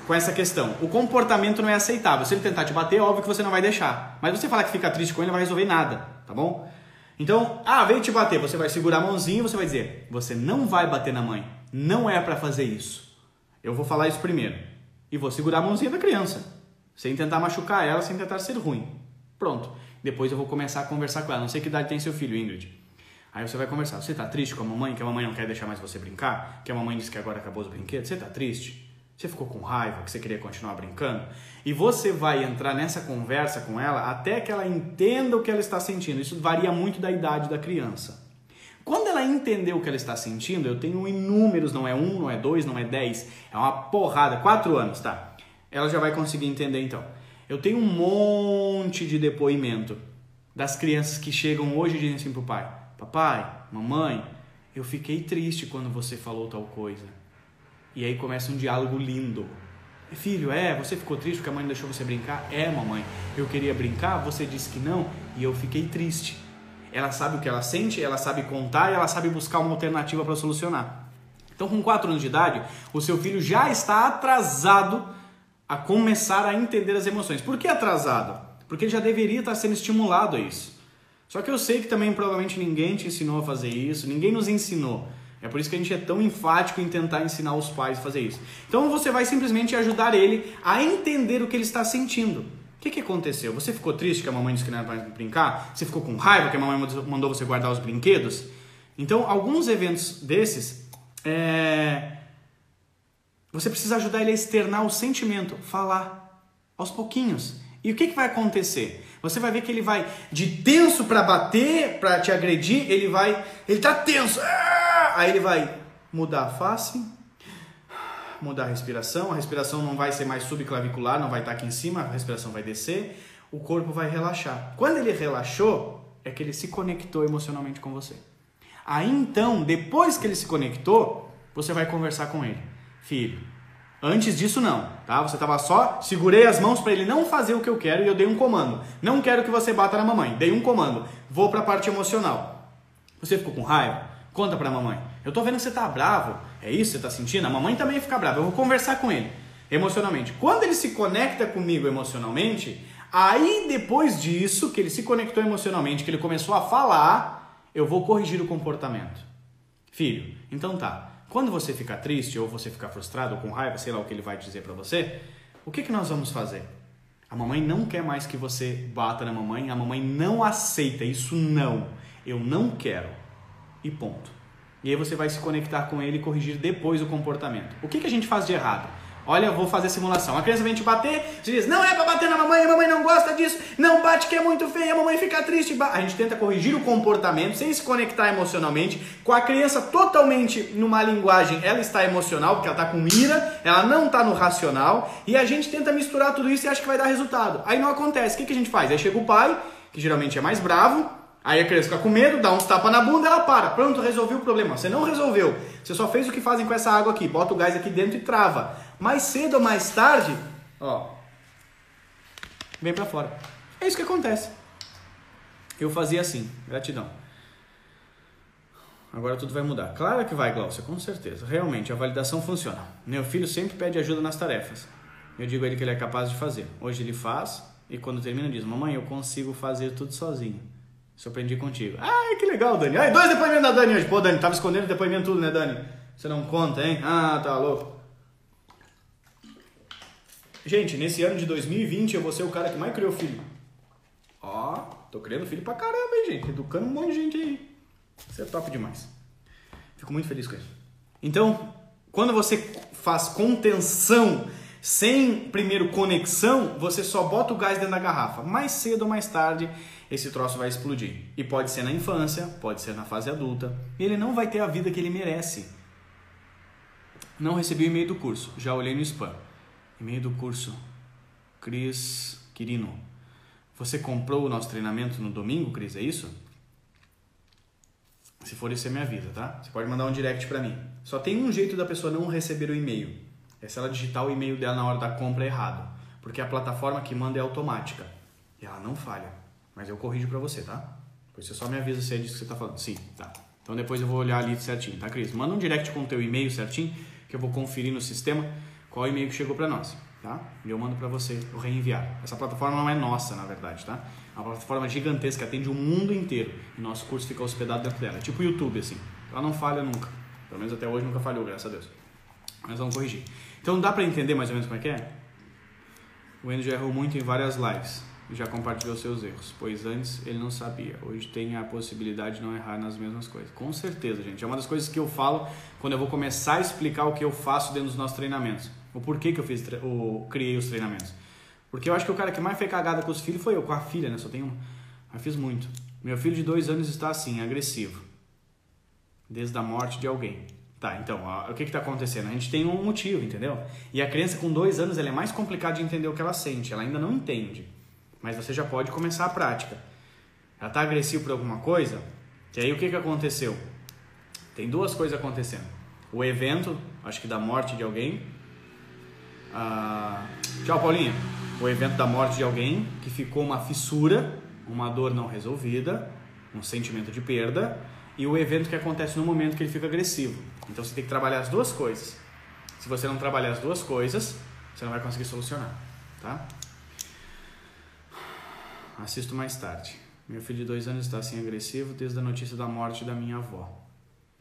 com essa questão? O comportamento não é aceitável. Se ele tentar te bater, é óbvio que você não vai deixar. Mas você falar que fica triste com ele, não vai resolver nada, tá bom? Então, ah, veio te bater, você vai segurar a mãozinha e você vai dizer: você não vai bater na mãe. Não é para fazer isso. Eu vou falar isso primeiro. E vou segurar a mãozinha da criança, sem tentar machucar ela, sem tentar ser ruim. Pronto. Depois eu vou começar a conversar com ela. Não sei que idade tem seu filho, Ingrid. Aí você vai conversar. Você tá triste com a mamãe? Que a mamãe não quer deixar mais você brincar? Que a mamãe disse que agora acabou os brinquedos? Você tá triste? Você ficou com raiva que você queria continuar brincando? E você vai entrar nessa conversa com ela até que ela entenda o que ela está sentindo. Isso varia muito da idade da criança. Quando ela entender o que ela está sentindo, eu tenho inúmeros, não é um, não é dois, não é dez, é uma porrada, quatro anos, tá? Ela já vai conseguir entender então. Eu tenho um monte de depoimento das crianças que chegam hoje e dizem assim pro pai: Papai, mamãe, eu fiquei triste quando você falou tal coisa. E aí começa um diálogo lindo. Filho, é, você ficou triste porque a mãe deixou você brincar? É, mamãe, eu queria brincar, você disse que não e eu fiquei triste. Ela sabe o que ela sente, ela sabe contar e ela sabe buscar uma alternativa para solucionar. Então, com 4 anos de idade, o seu filho já está atrasado a começar a entender as emoções. Por que atrasado? Porque já deveria estar sendo estimulado a isso. Só que eu sei que também provavelmente ninguém te ensinou a fazer isso, ninguém nos ensinou. É por isso que a gente é tão enfático em tentar ensinar os pais a fazer isso. Então você vai simplesmente ajudar ele a entender o que ele está sentindo. O que, que aconteceu? Você ficou triste que a mamãe disse que não era para brincar? Você ficou com raiva que a mamãe mandou você guardar os brinquedos? Então, alguns eventos desses, é... você precisa ajudar ele a externar o sentimento, falar aos pouquinhos. E o que, que vai acontecer? Você vai ver que ele vai de tenso para bater, para te agredir, ele vai, ele tá tenso. Ah! Aí ele vai mudar a face, mudar a respiração, a respiração não vai ser mais subclavicular, não vai estar tá aqui em cima, a respiração vai descer, o corpo vai relaxar. Quando ele relaxou, é que ele se conectou emocionalmente com você. Aí então, depois que ele se conectou, você vai conversar com ele. Filho, Antes disso não, tá? Você tava só, segurei as mãos para ele não fazer o que eu quero e eu dei um comando. Não quero que você bata na mamãe. Dei um comando. Vou para a parte emocional. Você ficou com raiva? Conta para a mamãe. Eu tô vendo que você tá bravo. É isso que você tá sentindo? A mamãe também fica brava. Eu vou conversar com ele emocionalmente. Quando ele se conecta comigo emocionalmente, aí depois disso, que ele se conectou emocionalmente, que ele começou a falar, eu vou corrigir o comportamento. Filho, então tá. Quando você ficar triste ou você ficar frustrado ou com raiva, sei lá o que ele vai dizer para você, o que, que nós vamos fazer? A mamãe não quer mais que você bata na mamãe, a mamãe não aceita isso não. Eu não quero. E ponto. E aí você vai se conectar com ele e corrigir depois o comportamento. O que, que a gente faz de errado? Olha, eu vou fazer simulação. A criança vem te bater, você diz, não é pra bater na mamãe, a mamãe não gosta disso, não bate que é muito feio, a mamãe fica triste. A gente tenta corrigir o comportamento sem se conectar emocionalmente. Com a criança totalmente numa linguagem, ela está emocional, porque ela está com ira, ela não está no racional, e a gente tenta misturar tudo isso e acha que vai dar resultado. Aí não acontece. O que, que a gente faz? Aí chega o pai, que geralmente é mais bravo, Aí a criança fica com medo, dá uns tapas na bunda, ela para. Pronto, resolveu o problema. Você não resolveu. Você só fez o que fazem com essa água aqui. Bota o gás aqui dentro e trava. Mais cedo ou mais tarde, ó, vem para fora. É isso que acontece. Eu fazia assim, gratidão. Agora tudo vai mudar. Claro que vai, Glaucia, com certeza. Realmente, a validação funciona. Meu filho sempre pede ajuda nas tarefas. Eu digo a ele que ele é capaz de fazer. Hoje ele faz e quando termina diz: Mamãe, eu consigo fazer tudo sozinho. Isso aprendi contigo. Ai, que legal, Dani. Ai, dois depoimentos da Dani hoje. Pô, Dani, tava escondendo depoimento tudo, né, Dani? Você não conta, hein? Ah, tá louco. Gente, nesse ano de 2020 eu vou ser o cara que mais criou filho. Ó, tô criando filho pra caramba, hein, gente? Educando um monte de gente aí. Isso é top demais. Fico muito feliz com isso. Então, quando você faz contenção sem primeiro conexão, você só bota o gás dentro da garrafa. Mais cedo ou mais tarde, esse troço vai explodir. E pode ser na infância, pode ser na fase adulta. E ele não vai ter a vida que ele merece. Não recebi o e-mail do curso, já olhei no spam. E-mail do curso. Cris Quirino. Você comprou o nosso treinamento no domingo, Cris? É isso? Se for isso, você me avisa, tá? Você pode mandar um direct para mim. Só tem um jeito da pessoa não receber o e-mail. É se ela digitar o e-mail dela na hora da compra errado. Porque a plataforma que manda é automática. E ela não falha. Mas eu corrijo para você, tá? Depois você só me avisa se é disso que você tá falando. Sim, tá. Então depois eu vou olhar ali certinho, tá, Cris? Manda um direct com o teu e-mail certinho, que eu vou conferir no sistema qual e-mail que chegou para nós, tá? E eu mando para você o reenviar. Essa plataforma não é nossa, na verdade, tá? É uma plataforma gigantesca, atende o mundo inteiro. E nosso curso fica hospedado dentro dela. É tipo o YouTube, assim. Ela não falha nunca. Pelo menos até hoje nunca falhou, graças a Deus. Mas vamos corrigir. Então dá para entender mais ou menos como é que é? O Endo já errou muito em várias lives e já compartilhou seus erros, pois antes ele não sabia. Hoje tem a possibilidade de não errar nas mesmas coisas. Com certeza, gente. É uma das coisas que eu falo quando eu vou começar a explicar o que eu faço dentro dos nossos treinamentos o porquê que eu fiz o, criei os treinamentos. Porque eu acho que o cara que mais fez cagada com os filhos foi eu, com a filha, né? Só tenho um. Eu fiz muito. Meu filho de dois anos está assim, agressivo. desde a morte de alguém. Tá, então, ó, o que está acontecendo? A gente tem um motivo, entendeu? E a criança com dois anos ela é mais complicada de entender o que ela sente, ela ainda não entende. Mas você já pode começar a prática. Ela está agressiva por alguma coisa? E aí o que, que aconteceu? Tem duas coisas acontecendo. O evento, acho que da morte de alguém. Ah, tchau, Paulinha. O evento da morte de alguém que ficou uma fissura, uma dor não resolvida, um sentimento de perda e o evento que acontece no momento que ele fica agressivo. Então você tem que trabalhar as duas coisas. Se você não trabalhar as duas coisas, você não vai conseguir solucionar, tá? Assisto mais tarde. Meu filho de dois anos está assim agressivo desde a notícia da morte da minha avó.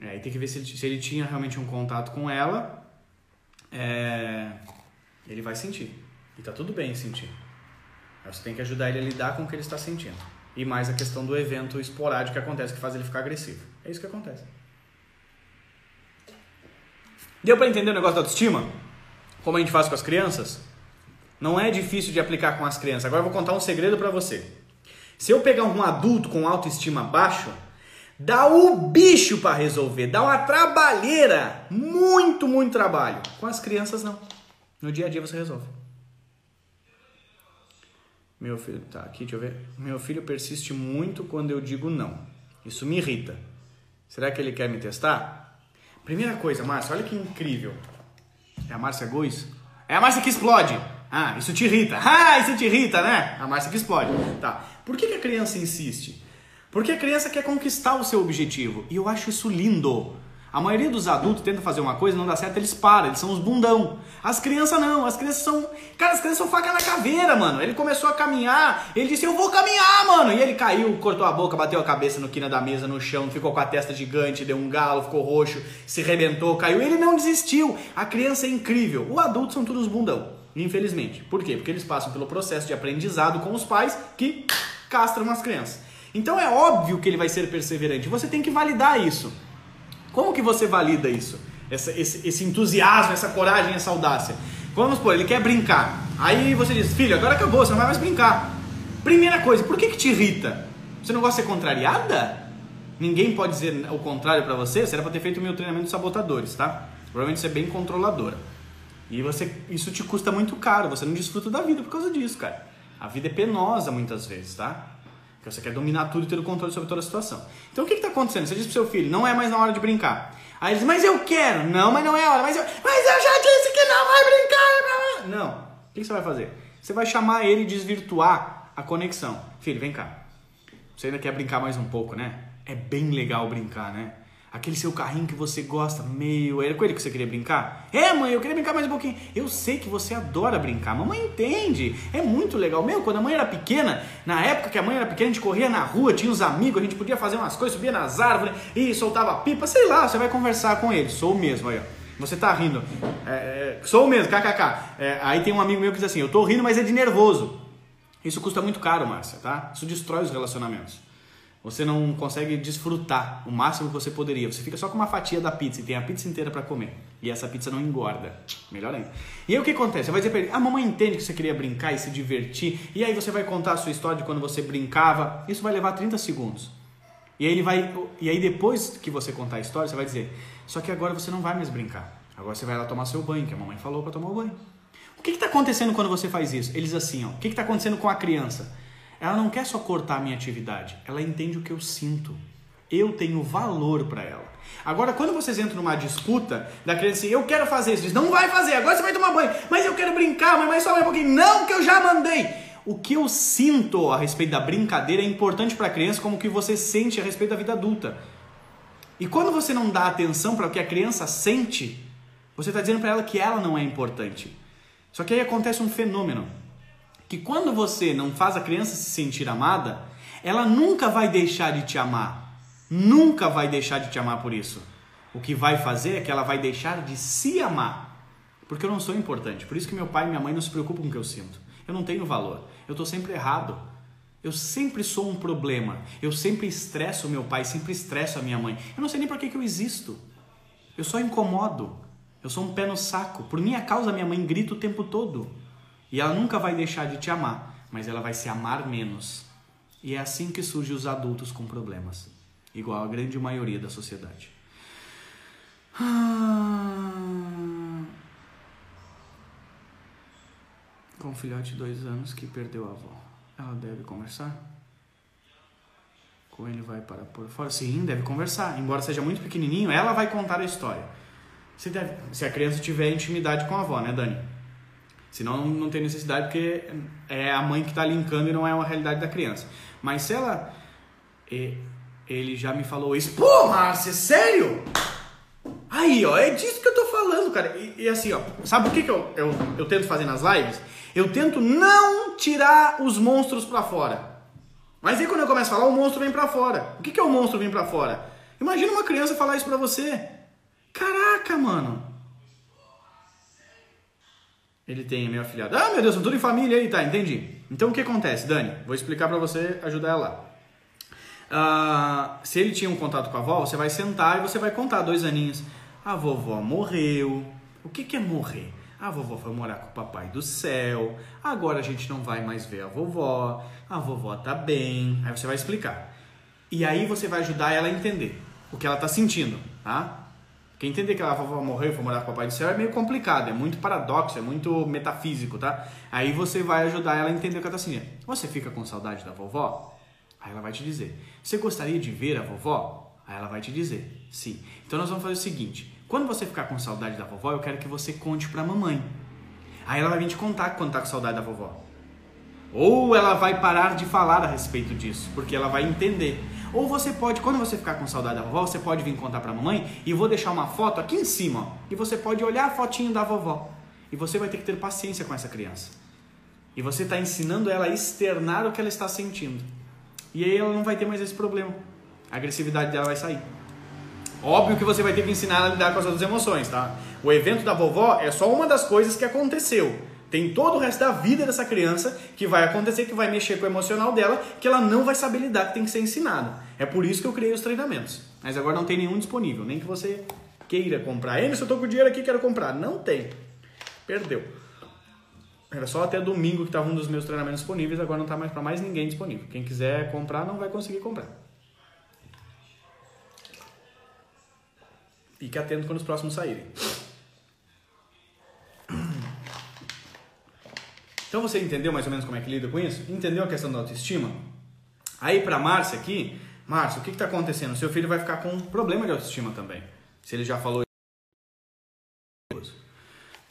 É, aí tem que ver se ele, se ele tinha realmente um contato com ela. É, ele vai sentir. E tá tudo bem sentir. Mas você tem que ajudar ele a lidar com o que ele está sentindo e mais a questão do evento esporádico que acontece que faz ele ficar agressivo. É isso que acontece. Deu para entender o negócio da autoestima? Como a gente faz com as crianças? Não é difícil de aplicar com as crianças. Agora eu vou contar um segredo para você. Se eu pegar um adulto com autoestima baixo, dá o bicho para resolver, dá uma trabalheira, muito, muito trabalho. Com as crianças não. No dia a dia você resolve. Meu filho, tá aqui, deixa eu ver. Meu filho persiste muito quando eu digo não. Isso me irrita. Será que ele quer me testar? Primeira coisa, Márcia, olha que incrível. É a Márcia Gois? É a Márcia que explode. Ah, isso te irrita. Ah, isso te irrita, né? A Márcia que explode. Tá. Por que, que a criança insiste? Porque a criança quer conquistar o seu objetivo. E eu acho isso lindo. A maioria dos adultos tenta fazer uma coisa, não dá certo, eles param, eles são os bundão. As crianças não, as crianças são. Cara, as crianças são faca na caveira, mano. Ele começou a caminhar, ele disse, eu vou caminhar, mano. E ele caiu, cortou a boca, bateu a cabeça no quina da mesa, no chão, ficou com a testa gigante, deu um galo, ficou roxo, se rebentou, caiu. Ele não desistiu. A criança é incrível. O adulto são todos bundão, infelizmente. Por quê? Porque eles passam pelo processo de aprendizado com os pais que castram as crianças. Então é óbvio que ele vai ser perseverante. Você tem que validar isso. Como que você valida isso? Essa, esse, esse entusiasmo, essa coragem, essa audácia. Vamos supor, ele quer brincar. Aí você diz, filho, agora acabou, você não vai mais brincar. Primeira coisa, por que, que te irrita? Você não gosta de ser contrariada? Ninguém pode dizer o contrário para você? Era para ter feito o meu treinamento de sabotadores, tá? Provavelmente você é bem controladora. E você, isso te custa muito caro, você não desfruta da vida por causa disso, cara. A vida é penosa muitas vezes, tá? Porque você quer dominar tudo e ter o controle sobre toda a situação. Então o que está acontecendo? Você diz pro seu filho, não é mais na hora de brincar. Aí ele diz, mas eu quero. Não, mas não é hora. Mas eu, mas eu já disse que não vai brincar. Não. O que você vai fazer? Você vai chamar ele e desvirtuar a conexão. Filho, vem cá. Você ainda quer brincar mais um pouco, né? É bem legal brincar, né? Aquele seu carrinho que você gosta, meio. Era com ele que você queria brincar? É, mãe, eu queria brincar mais um pouquinho. Eu sei que você adora brincar. Mamãe entende. É muito legal. Meu, quando a mãe era pequena, na época que a mãe era pequena, a gente corria na rua, tinha os amigos, a gente podia fazer umas coisas, subia nas árvores e soltava pipa, sei lá, você vai conversar com ele. Sou mesmo aí, ó. Você tá rindo. É, é, sou mesmo, kkk. É, aí tem um amigo meu que diz assim: eu tô rindo, mas é de nervoso. Isso custa muito caro, Márcia, tá? Isso destrói os relacionamentos. Você não consegue desfrutar o máximo que você poderia. Você fica só com uma fatia da pizza e tem a pizza inteira para comer. E essa pizza não engorda. Melhor ainda. E aí o que acontece? Você vai dizer pra ele: a mamãe entende que você queria brincar e se divertir. E aí você vai contar a sua história de quando você brincava. Isso vai levar 30 segundos. E aí ele vai. E aí depois que você contar a história, você vai dizer: só que agora você não vai mais brincar. Agora você vai lá tomar seu banho, que a mamãe falou para tomar o banho. O que está acontecendo quando você faz isso? Eles assim, ó. O que está acontecendo com a criança? Ela não quer só cortar a minha atividade, ela entende o que eu sinto. Eu tenho valor para ela. Agora, quando vocês entram numa disputa da criança assim, eu quero fazer isso, diz, não vai fazer, agora você vai tomar banho, mas eu quero brincar, mas, só um pouquinho, não, que eu já mandei. O que eu sinto a respeito da brincadeira é importante para a criança, como o que você sente a respeito da vida adulta. E quando você não dá atenção para o que a criança sente, você está dizendo para ela que ela não é importante. Só que aí acontece um fenômeno que quando você não faz a criança se sentir amada, ela nunca vai deixar de te amar. Nunca vai deixar de te amar por isso. O que vai fazer é que ela vai deixar de se amar. Porque eu não sou importante. Por isso que meu pai e minha mãe não se preocupam com o que eu sinto. Eu não tenho valor. Eu estou sempre errado. Eu sempre sou um problema. Eu sempre estresso meu pai, sempre estresso a minha mãe. Eu não sei nem por que, que eu existo. Eu só incomodo. Eu sou um pé no saco. Por minha causa, minha mãe grita o tempo todo. E ela nunca vai deixar de te amar, mas ela vai se amar menos. E é assim que surgem os adultos com problemas, igual a grande maioria da sociedade. Ah. Com um filhote de dois anos que perdeu a avó, ela deve conversar? Com ele vai para por fora? Sim, deve conversar. Embora seja muito pequenininho, ela vai contar a história. Se, deve, se a criança tiver intimidade com a avó, né, Dani? Senão não tem necessidade, porque é a mãe que está linkando e não é uma realidade da criança. Mas se ela. Ele já me falou isso. Pô, Márcia, sério? Aí, ó, é disso que eu tô falando, cara. E, e assim, ó, sabe o que, que eu, eu, eu tento fazer nas lives? Eu tento não tirar os monstros pra fora. Mas aí quando eu começo a falar, o monstro vem pra fora. O que, que é o monstro vir pra fora? Imagina uma criança falar isso pra você. Caraca, mano. Ele tem meu afilhado. Ah, meu Deus, são tudo em família aí, tá, entendi. Então o que acontece, Dani? Vou explicar pra você ajudar ela lá. Uh, se ele tinha um contato com a avó, você vai sentar e você vai contar dois aninhos. A vovó morreu. O que, que é morrer? A vovó foi morar com o papai do céu. Agora a gente não vai mais ver a vovó. A vovó tá bem. Aí você vai explicar. E aí você vai ajudar ela a entender o que ela tá sentindo, tá? Porque entender que a vovó morreu e foi morar com o papai do céu é meio complicado, é muito paradoxo, é muito metafísico, tá? Aí você vai ajudar ela a entender o que ela sentindo. Você fica com saudade da vovó? Aí ela vai te dizer. Você gostaria de ver a vovó? Aí ela vai te dizer. Sim. Então nós vamos fazer o seguinte: quando você ficar com saudade da vovó, eu quero que você conte pra mamãe. Aí ela vai vir te contar quando tá com saudade da vovó. Ou ela vai parar de falar a respeito disso, porque ela vai entender. Ou você pode, quando você ficar com saudade da vovó, você pode vir contar pra mamãe e vou deixar uma foto aqui em cima. Ó, e você pode olhar a fotinho da vovó. E você vai ter que ter paciência com essa criança. E você está ensinando ela a externar o que ela está sentindo. E aí ela não vai ter mais esse problema. A agressividade dela vai sair. Óbvio que você vai ter que ensinar ela a lidar com as outras emoções, tá? O evento da vovó é só uma das coisas que aconteceu. Tem todo o resto da vida dessa criança que vai acontecer, que vai mexer com o emocional dela, que ela não vai saber lidar, que tem que ser ensinado. É por isso que eu criei os treinamentos. Mas agora não tem nenhum disponível, nem que você queira comprar. Se eu tô com dinheiro aqui, quero comprar. Não tem. Perdeu. Era só até domingo que estava um dos meus treinamentos disponíveis, agora não está mais para mais ninguém disponível. Quem quiser comprar não vai conseguir comprar. Fique atento quando os próximos saírem. Então você entendeu mais ou menos como é que lida com isso? Entendeu a questão da autoestima? Aí para Márcia aqui, Márcia, o que está acontecendo? Seu filho vai ficar com um problema de autoestima também. Se ele já falou.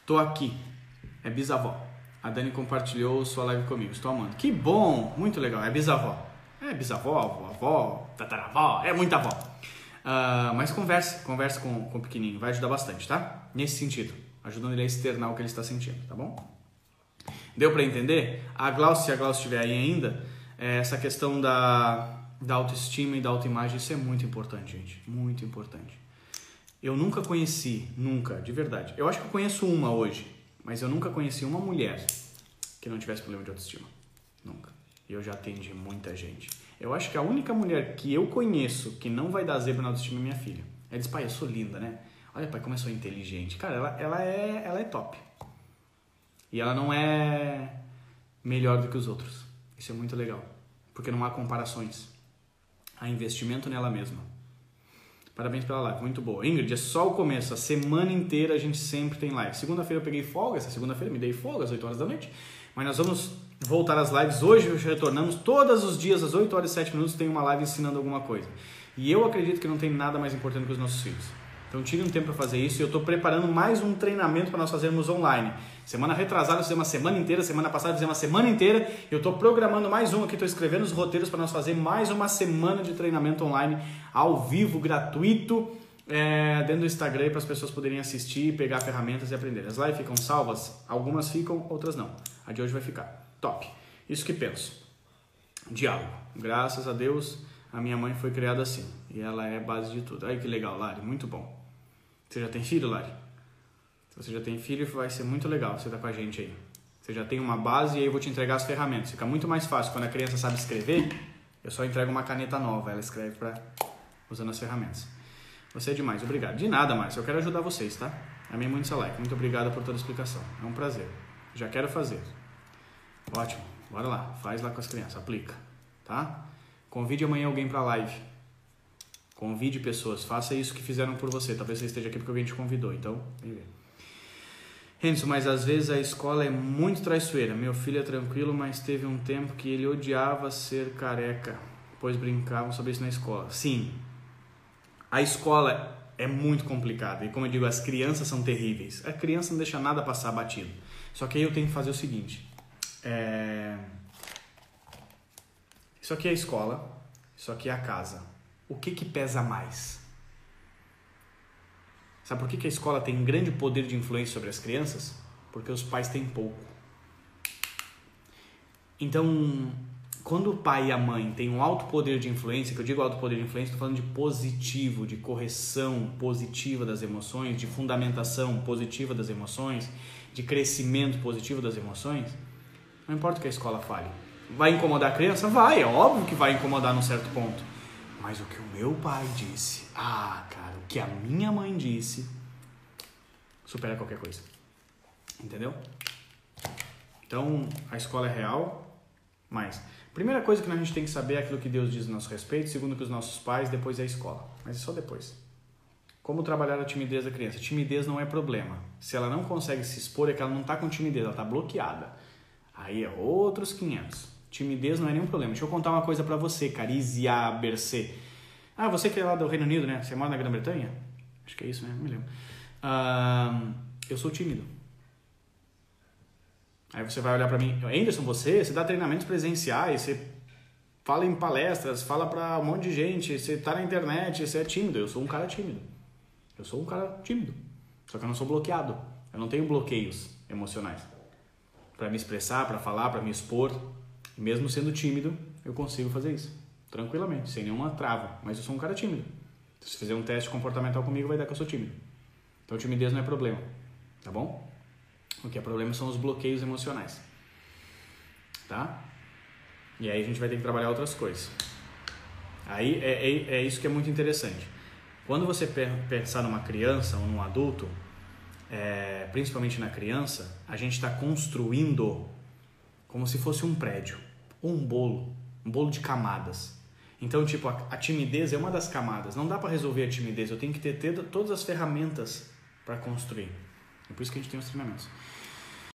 Tô aqui. É bisavó. A Dani compartilhou sua live comigo. Estou amando. Que bom! Muito legal. É bisavó. É bisavó, avó, avó tataravó. É muita avó. Uh, mas converse, converse com, com o pequenininho. Vai ajudar bastante, tá? Nesse sentido. Ajudando ele a externar o que ele está sentindo, tá bom? Deu para entender? A Glaucia, se a Glaucia estiver aí ainda, é essa questão da, da autoestima e da autoimagem, isso é muito importante, gente. Muito importante. Eu nunca conheci, nunca, de verdade. Eu acho que eu conheço uma hoje mas eu nunca conheci uma mulher que não tivesse problema de autoestima. Nunca. E eu já atendi muita gente. Eu acho que a única mulher que eu conheço que não vai dar zebra na autoestima é minha filha. Ela diz, pai, eu sou linda, né? Olha, pai, como eu sou inteligente. Cara, ela, ela, é, ela é top. E ela não é melhor do que os outros. Isso é muito legal. Porque não há comparações. Há investimento nela mesma. Parabéns pela live, muito boa. Ingrid, é só o começo, a semana inteira a gente sempre tem live. Segunda-feira eu peguei folga, essa segunda-feira me dei folga às 8 horas da noite. Mas nós vamos voltar às lives hoje, retornamos todos os dias às 8 horas e 7 minutos tem uma live ensinando alguma coisa. E eu acredito que não tem nada mais importante que os nossos filhos. Então tire um tempo para fazer isso e eu estou preparando mais um treinamento para nós fazermos online. Semana retrasada eu fiz uma semana inteira, semana passada eu fiz uma semana inteira. Eu estou programando mais um aqui, estou escrevendo os roteiros para nós fazer mais uma semana de treinamento online ao vivo, gratuito, é, dentro do Instagram para as pessoas poderem assistir, pegar ferramentas e aprender. As lives ficam salvas, algumas ficam, outras não. A de hoje vai ficar. Top. Isso que penso. Diálogo. Graças a Deus, a minha mãe foi criada assim. E ela é base de tudo. Ai que legal, Lari, muito bom. Você já tem filho, Lari? Se você já tem filho, vai ser muito legal você estar tá com a gente aí. Você já tem uma base e aí eu vou te entregar as ferramentas. Fica muito mais fácil quando a criança sabe escrever. Eu só entrego uma caneta nova, ela escreve para usando as ferramentas. Você é demais, obrigado. De nada, Márcio, eu quero ajudar vocês, tá? A minha mãe like. Muito obrigado por toda a explicação. É um prazer. Já quero fazer. Ótimo. Bora lá. Faz lá com as crianças. Aplica. Tá? Convide amanhã alguém para live. Convide pessoas, faça isso que fizeram por você. Talvez você esteja aqui porque alguém te convidou, então, Renzo, mas às vezes a escola é muito traiçoeira. Meu filho é tranquilo, mas teve um tempo que ele odiava ser careca, pois brincavam sobre isso na escola. Sim, a escola é muito complicada. E como eu digo, as crianças são terríveis. A criança não deixa nada passar batido. Só que aí eu tenho que fazer o seguinte. É... Isso aqui é a escola, isso aqui é a casa. O que que pesa mais? Sabe por que, que a escola tem um grande poder de influência sobre as crianças? Porque os pais têm pouco. Então, quando o pai e a mãe têm um alto poder de influência, que eu digo alto poder de influência, estou falando de positivo, de correção positiva das emoções, de fundamentação positiva das emoções, de crescimento positivo das emoções, não importa o que a escola fale. Vai incomodar a criança? Vai, é óbvio que vai incomodar num certo ponto. Mas o que o meu pai disse, ah, cara, o que a minha mãe disse, supera qualquer coisa. Entendeu? Então, a escola é real, mas primeira coisa que a gente tem que saber é aquilo que Deus diz a nosso respeito, segundo que os nossos pais, depois é a escola. Mas é só depois. Como trabalhar a timidez da criança? Timidez não é problema. Se ela não consegue se expor, é que ela não está com timidez, ela está bloqueada. Aí é outros 500. Timidez não é nenhum problema. Deixa eu contar uma coisa para você, Carizia Bercê. Ah, você que é lá do Reino Unido, né? Você mora na Grã-Bretanha? Acho que é isso, né? Não me lembro. Uh, eu sou tímido. Aí você vai olhar para mim, Anderson, você, você dá treinamentos presenciais, você fala em palestras, fala para um monte de gente, você tá na internet, você é tímido. Eu sou um cara tímido. Eu sou um cara tímido. Só que eu não sou bloqueado. Eu não tenho bloqueios emocionais para me expressar, para falar, para me expor. Mesmo sendo tímido, eu consigo fazer isso tranquilamente, sem nenhuma trava. Mas eu sou um cara tímido. Se fizer um teste comportamental comigo, vai dar que eu sou tímido. Então, timidez não é problema, tá bom? O que é problema são os bloqueios emocionais, tá? E aí a gente vai ter que trabalhar outras coisas. Aí é, é, é isso que é muito interessante. Quando você pensar numa criança ou num adulto, é, principalmente na criança, a gente está construindo como se fosse um prédio, ou um bolo, um bolo de camadas. Então, tipo, a, a timidez é uma das camadas. Não dá para resolver a timidez. Eu tenho que ter, ter todas as ferramentas para construir. É por isso que a gente tem os treinamentos.